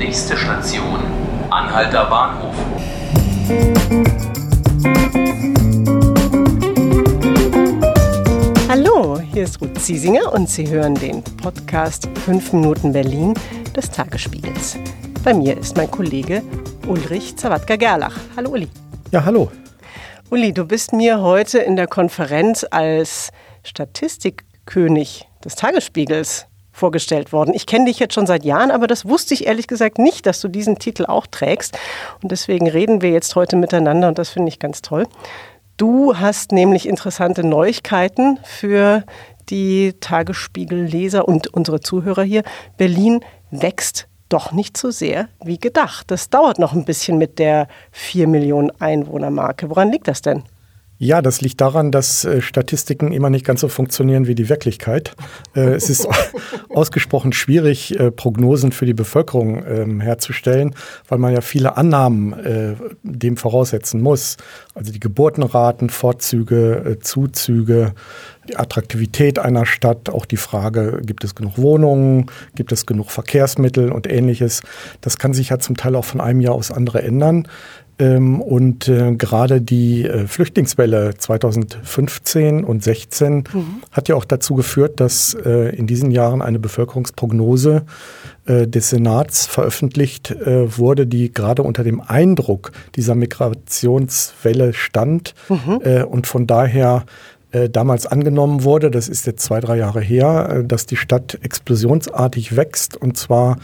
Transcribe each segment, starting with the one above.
Nächste Station, Anhalter Bahnhof. Hallo, hier ist Ruth Ziesinger und Sie hören den Podcast 5 Minuten Berlin des Tagesspiegels. Bei mir ist mein Kollege Ulrich Zawadka-Gerlach. Hallo Uli. Ja, hallo. Uli, du bist mir heute in der Konferenz als Statistikkönig des Tagesspiegels vorgestellt worden. Ich kenne dich jetzt schon seit Jahren, aber das wusste ich ehrlich gesagt nicht, dass du diesen Titel auch trägst. Und deswegen reden wir jetzt heute miteinander und das finde ich ganz toll. Du hast nämlich interessante Neuigkeiten für die Tagesspiegel-Leser und unsere Zuhörer hier. Berlin wächst doch nicht so sehr wie gedacht. Das dauert noch ein bisschen mit der 4 Millionen Einwohner-Marke. Woran liegt das denn? Ja, das liegt daran, dass äh, Statistiken immer nicht ganz so funktionieren wie die Wirklichkeit. Äh, es ist ausgesprochen schwierig, äh, Prognosen für die Bevölkerung ähm, herzustellen, weil man ja viele Annahmen dem voraussetzen muss. Also die Geburtenraten, Vorzüge, Zuzüge, die Attraktivität einer Stadt, auch die Frage, gibt es genug Wohnungen, gibt es genug Verkehrsmittel und ähnliches. Das kann sich ja zum Teil auch von einem Jahr aufs andere ändern. Ähm, und äh, gerade die äh, Flüchtlingswelle 2015 und 16 mhm. hat ja auch dazu geführt, dass äh, in diesen Jahren eine Bevölkerungsprognose des Senats veröffentlicht wurde, die gerade unter dem Eindruck dieser Migrationswelle stand mhm. Und von daher damals angenommen wurde, das ist jetzt zwei, drei Jahre her, dass die Stadt explosionsartig wächst und zwar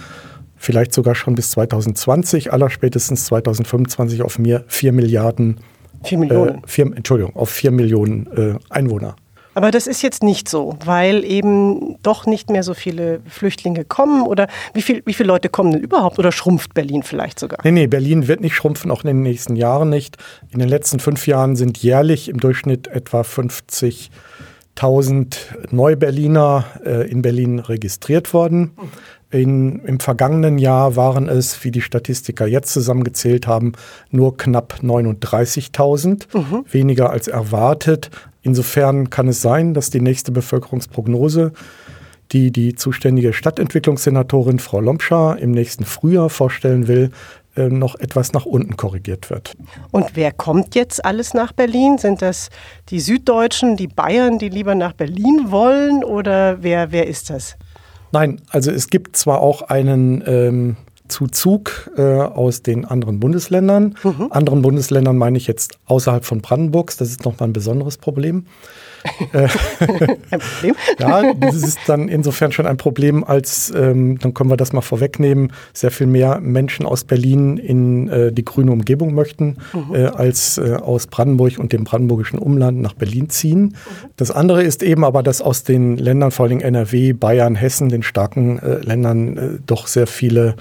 vielleicht sogar schon bis 2020, allerspätestens 2025 auf mir 4 Milliarden. 4 Millionen. Äh, vier, Entschuldigung, auf 4 Millionen äh, Einwohner. Aber das ist jetzt nicht so, weil eben doch nicht mehr so viele Flüchtlinge kommen oder wie, viel, wie viele Leute kommen denn überhaupt oder schrumpft Berlin vielleicht sogar? Nee, nee, Berlin wird nicht schrumpfen, auch in den nächsten Jahren nicht. In den letzten fünf Jahren sind jährlich im Durchschnitt etwa 50.000 Neuberliner äh, in Berlin registriert worden. In, Im vergangenen Jahr waren es, wie die Statistiker jetzt zusammengezählt haben, nur knapp 39.000, mhm. weniger als erwartet. Insofern kann es sein, dass die nächste Bevölkerungsprognose, die die zuständige Stadtentwicklungssenatorin Frau Lomscher im nächsten Frühjahr vorstellen will, äh, noch etwas nach unten korrigiert wird. Und wer kommt jetzt alles nach Berlin? Sind das die Süddeutschen, die Bayern, die lieber nach Berlin wollen oder wer, wer ist das? Nein, also es gibt zwar auch einen ähm, Zuzug äh, aus den anderen Bundesländern. Mhm. Anderen Bundesländern meine ich jetzt außerhalb von Brandenburgs. Das ist nochmal ein besonderes Problem. Ein Problem? ja, das ist dann insofern schon ein Problem, als, ähm, dann können wir das mal vorwegnehmen, sehr viel mehr Menschen aus Berlin in äh, die grüne Umgebung möchten, mhm. äh, als äh, aus Brandenburg und dem brandenburgischen Umland nach Berlin ziehen. Mhm. Das andere ist eben aber, dass aus den Ländern, vor allem NRW, Bayern, Hessen, den starken äh, Ländern, äh, doch sehr viele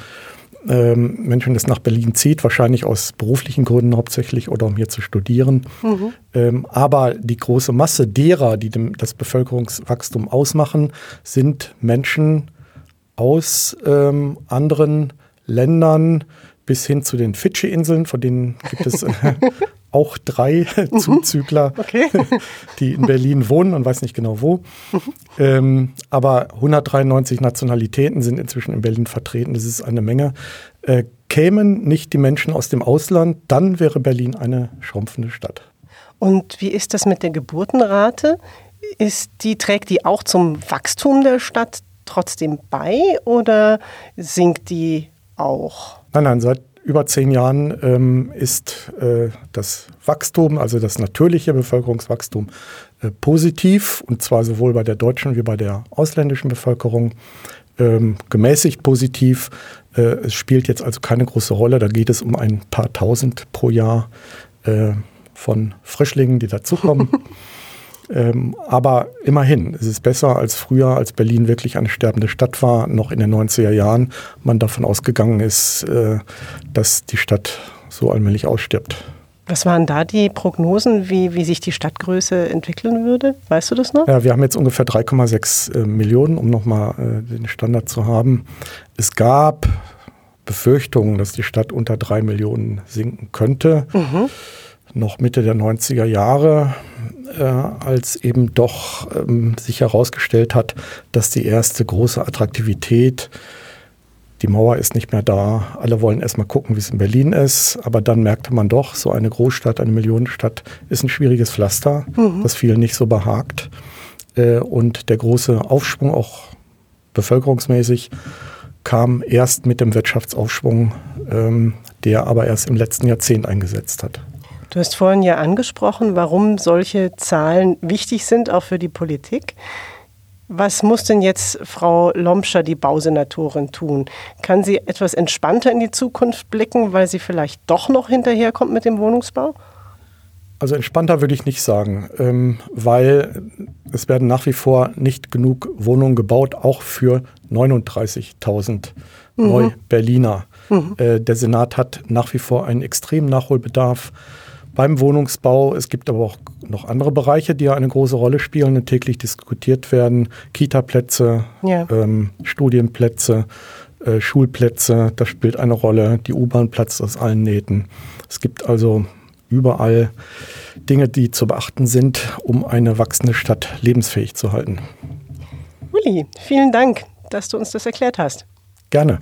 ähm, Menschen das nach Berlin zieht, wahrscheinlich aus beruflichen Gründen hauptsächlich oder um hier zu studieren. Mhm. Ähm, aber die große Masse derer, die dem, das Bevölkerungswachstum ausmachen, sind Menschen aus ähm, anderen Ländern bis hin zu den Fidschi-Inseln, von denen gibt es auch drei mhm. Zuzügler, okay. die in Berlin wohnen, man weiß nicht genau wo. Mhm. Ähm, aber 193 Nationalitäten sind inzwischen in Berlin vertreten. Das ist eine Menge. Äh, kämen nicht die Menschen aus dem Ausland, dann wäre Berlin eine schrumpfende Stadt. Und wie ist das mit der Geburtenrate? Ist die, trägt die auch zum Wachstum der Stadt trotzdem bei oder sinkt die auch? Nein, nein, seit über zehn Jahren ähm, ist äh, das Wachstum, also das natürliche Bevölkerungswachstum, äh, positiv und zwar sowohl bei der deutschen wie bei der ausländischen Bevölkerung ähm, gemäßigt positiv. Äh, es spielt jetzt also keine große Rolle. Da geht es um ein paar Tausend pro Jahr äh, von Frischlingen, die dazukommen. Ähm, aber immerhin, es ist besser als früher, als Berlin wirklich eine sterbende Stadt war, noch in den 90er Jahren man davon ausgegangen ist, äh, dass die Stadt so allmählich ausstirbt. Was waren da die Prognosen, wie, wie sich die Stadtgröße entwickeln würde? Weißt du das noch? Ja, wir haben jetzt ungefähr 3,6 äh, Millionen, um nochmal äh, den Standard zu haben. Es gab Befürchtungen, dass die Stadt unter drei Millionen sinken könnte. Mhm. Noch Mitte der 90er Jahre äh, als eben doch ähm, sich herausgestellt hat, dass die erste große Attraktivität, die Mauer ist nicht mehr da. Alle wollen erstmal gucken, wie es in Berlin ist. Aber dann merkte man doch, so eine Großstadt, eine Millionenstadt ist ein schwieriges Pflaster, mhm. das vielen nicht so behagt. Äh, und der große Aufschwung, auch bevölkerungsmäßig, kam erst mit dem Wirtschaftsaufschwung, ähm, der aber erst im letzten Jahrzehnt eingesetzt hat. Du hast vorhin ja angesprochen, warum solche Zahlen wichtig sind, auch für die Politik. Was muss denn jetzt Frau Lomscher, die Bausenatorin, tun? Kann sie etwas entspannter in die Zukunft blicken, weil sie vielleicht doch noch hinterherkommt mit dem Wohnungsbau? Also entspannter würde ich nicht sagen, ähm, weil es werden nach wie vor nicht genug Wohnungen gebaut, auch für 39.000 mhm. Neu-Berliner. Mhm. Äh, der Senat hat nach wie vor einen extremen Nachholbedarf beim Wohnungsbau. Es gibt aber auch noch andere Bereiche, die ja eine große Rolle spielen und täglich diskutiert werden. Kita-Plätze, ja. ähm, Studienplätze, äh, Schulplätze, das spielt eine Rolle. Die U-Bahn platzt aus allen Nähten. Es gibt also überall Dinge, die zu beachten sind, um eine wachsende Stadt lebensfähig zu halten. Uli, vielen Dank, dass du uns das erklärt hast. Gerne.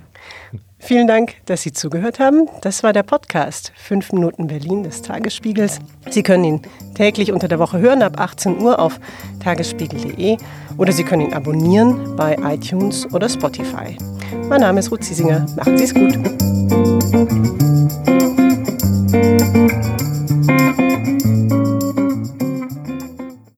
Vielen Dank, dass Sie zugehört haben. Das war der Podcast 5 Minuten Berlin des Tagesspiegels. Sie können ihn täglich unter der Woche hören ab 18 Uhr auf tagesspiegel.de oder Sie können ihn abonnieren bei iTunes oder Spotify. Mein Name ist Ruth Ziesinger. Machen Sie es gut.